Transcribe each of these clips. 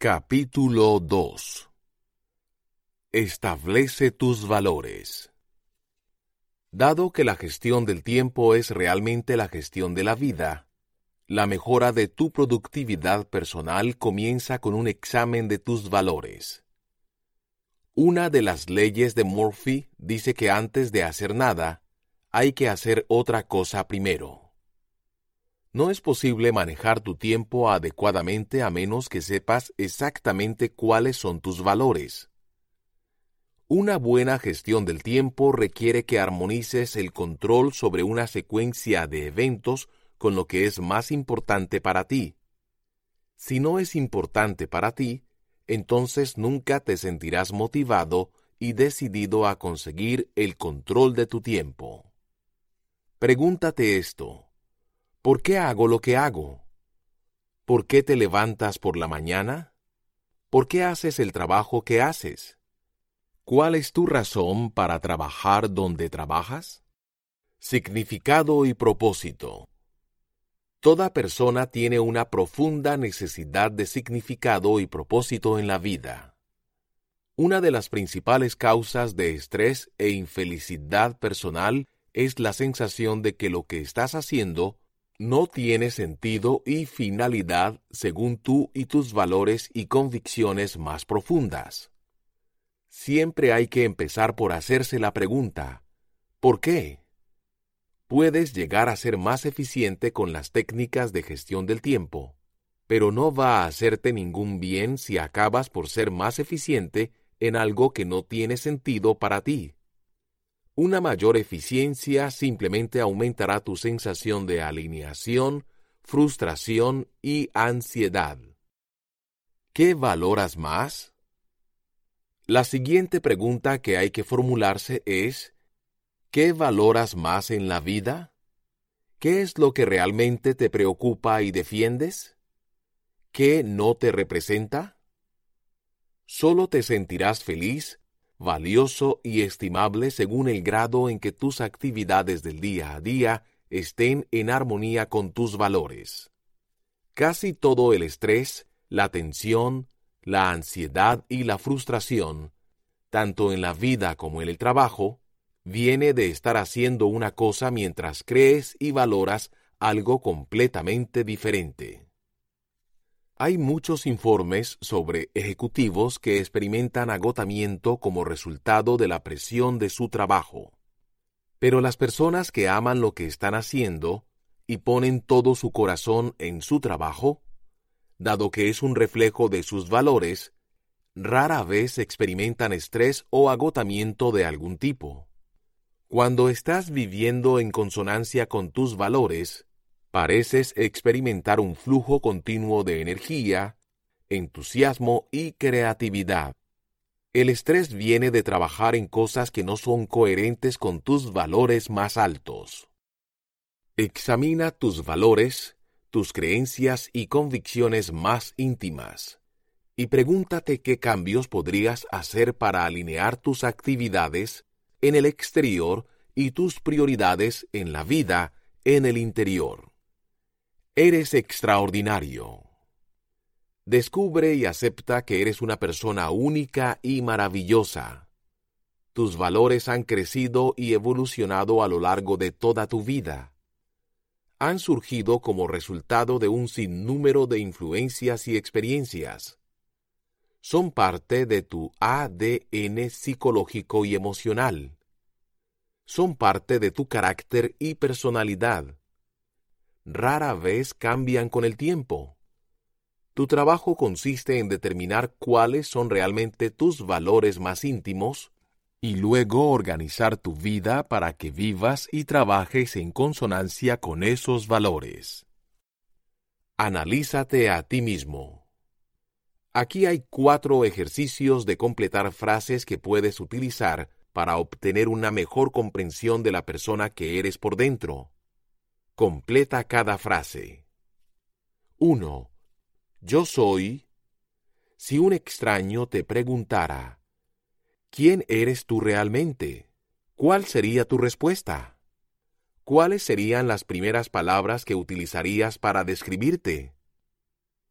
Capítulo 2 Establece tus valores. Dado que la gestión del tiempo es realmente la gestión de la vida, la mejora de tu productividad personal comienza con un examen de tus valores. Una de las leyes de Murphy dice que antes de hacer nada, hay que hacer otra cosa primero. No es posible manejar tu tiempo adecuadamente a menos que sepas exactamente cuáles son tus valores. Una buena gestión del tiempo requiere que armonices el control sobre una secuencia de eventos con lo que es más importante para ti. Si no es importante para ti, entonces nunca te sentirás motivado y decidido a conseguir el control de tu tiempo. Pregúntate esto. ¿Por qué hago lo que hago? ¿Por qué te levantas por la mañana? ¿Por qué haces el trabajo que haces? ¿Cuál es tu razón para trabajar donde trabajas? Significado y propósito. Toda persona tiene una profunda necesidad de significado y propósito en la vida. Una de las principales causas de estrés e infelicidad personal es la sensación de que lo que estás haciendo no tiene sentido y finalidad según tú y tus valores y convicciones más profundas. Siempre hay que empezar por hacerse la pregunta, ¿por qué? Puedes llegar a ser más eficiente con las técnicas de gestión del tiempo, pero no va a hacerte ningún bien si acabas por ser más eficiente en algo que no tiene sentido para ti. Una mayor eficiencia simplemente aumentará tu sensación de alineación, frustración y ansiedad. ¿Qué valoras más? La siguiente pregunta que hay que formularse es, ¿qué valoras más en la vida? ¿Qué es lo que realmente te preocupa y defiendes? ¿Qué no te representa? Solo te sentirás feliz valioso y estimable según el grado en que tus actividades del día a día estén en armonía con tus valores. Casi todo el estrés, la tensión, la ansiedad y la frustración, tanto en la vida como en el trabajo, viene de estar haciendo una cosa mientras crees y valoras algo completamente diferente. Hay muchos informes sobre ejecutivos que experimentan agotamiento como resultado de la presión de su trabajo. Pero las personas que aman lo que están haciendo y ponen todo su corazón en su trabajo, dado que es un reflejo de sus valores, rara vez experimentan estrés o agotamiento de algún tipo. Cuando estás viviendo en consonancia con tus valores, pareces experimentar un flujo continuo de energía, entusiasmo y creatividad. El estrés viene de trabajar en cosas que no son coherentes con tus valores más altos. Examina tus valores, tus creencias y convicciones más íntimas, y pregúntate qué cambios podrías hacer para alinear tus actividades en el exterior y tus prioridades en la vida en el interior. Eres extraordinario. Descubre y acepta que eres una persona única y maravillosa. Tus valores han crecido y evolucionado a lo largo de toda tu vida. Han surgido como resultado de un sinnúmero de influencias y experiencias. Son parte de tu ADN psicológico y emocional. Son parte de tu carácter y personalidad rara vez cambian con el tiempo. Tu trabajo consiste en determinar cuáles son realmente tus valores más íntimos y luego organizar tu vida para que vivas y trabajes en consonancia con esos valores. Analízate a ti mismo. Aquí hay cuatro ejercicios de completar frases que puedes utilizar para obtener una mejor comprensión de la persona que eres por dentro. Completa cada frase. 1. Yo soy. Si un extraño te preguntara, ¿quién eres tú realmente? ¿Cuál sería tu respuesta? ¿Cuáles serían las primeras palabras que utilizarías para describirte?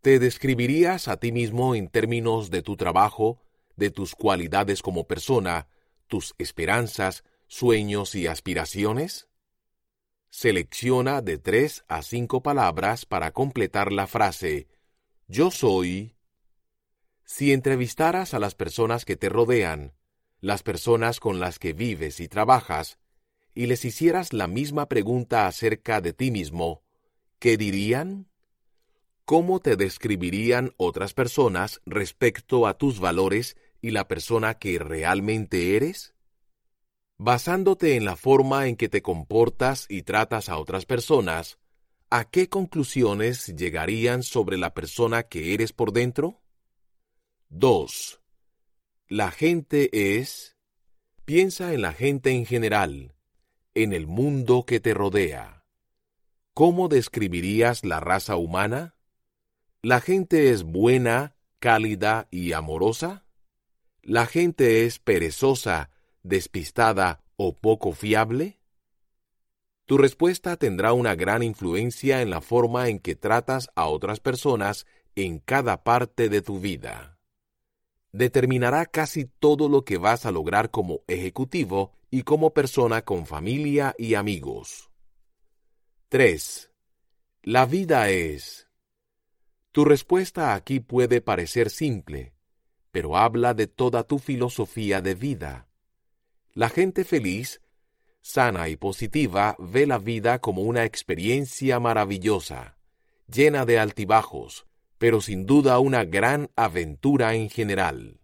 ¿Te describirías a ti mismo en términos de tu trabajo, de tus cualidades como persona, tus esperanzas, sueños y aspiraciones? Selecciona de tres a cinco palabras para completar la frase Yo soy. Si entrevistaras a las personas que te rodean, las personas con las que vives y trabajas, y les hicieras la misma pregunta acerca de ti mismo, ¿qué dirían? ¿Cómo te describirían otras personas respecto a tus valores y la persona que realmente eres? Basándote en la forma en que te comportas y tratas a otras personas, ¿a qué conclusiones llegarían sobre la persona que eres por dentro? 2. La gente es... Piensa en la gente en general, en el mundo que te rodea. ¿Cómo describirías la raza humana? ¿La gente es buena, cálida y amorosa? ¿La gente es perezosa despistada o poco fiable? Tu respuesta tendrá una gran influencia en la forma en que tratas a otras personas en cada parte de tu vida. Determinará casi todo lo que vas a lograr como ejecutivo y como persona con familia y amigos. 3. La vida es. Tu respuesta aquí puede parecer simple, pero habla de toda tu filosofía de vida la gente feliz, sana y positiva ve la vida como una experiencia maravillosa, llena de altibajos, pero sin duda una gran aventura en general.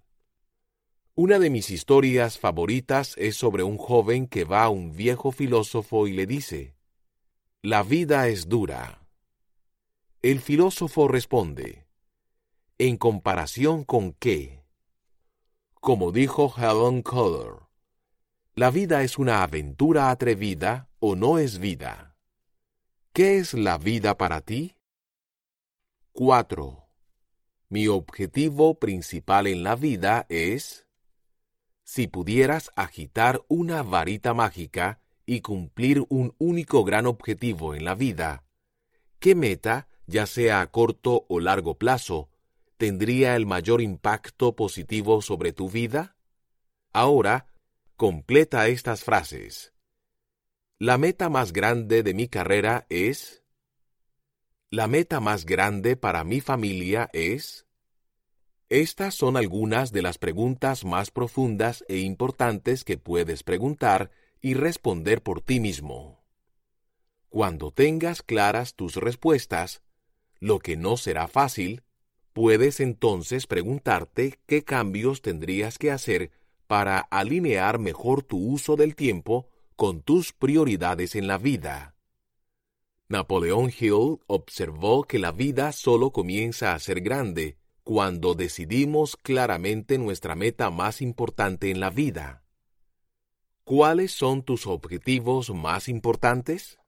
Una de mis historias favoritas es sobre un joven que va a un viejo filósofo y le dice, La vida es dura. El filósofo responde, ¿En comparación con qué? Como dijo Helen Keller, ¿La vida es una aventura atrevida o no es vida? ¿Qué es la vida para ti? 4. Mi objetivo principal en la vida es... Si pudieras agitar una varita mágica y cumplir un único gran objetivo en la vida, ¿qué meta, ya sea a corto o largo plazo, tendría el mayor impacto positivo sobre tu vida? Ahora, Completa estas frases. La meta más grande de mi carrera es... La meta más grande para mi familia es... Estas son algunas de las preguntas más profundas e importantes que puedes preguntar y responder por ti mismo. Cuando tengas claras tus respuestas, lo que no será fácil, puedes entonces preguntarte qué cambios tendrías que hacer para alinear mejor tu uso del tiempo con tus prioridades en la vida. Napoleón Hill observó que la vida solo comienza a ser grande cuando decidimos claramente nuestra meta más importante en la vida. ¿Cuáles son tus objetivos más importantes?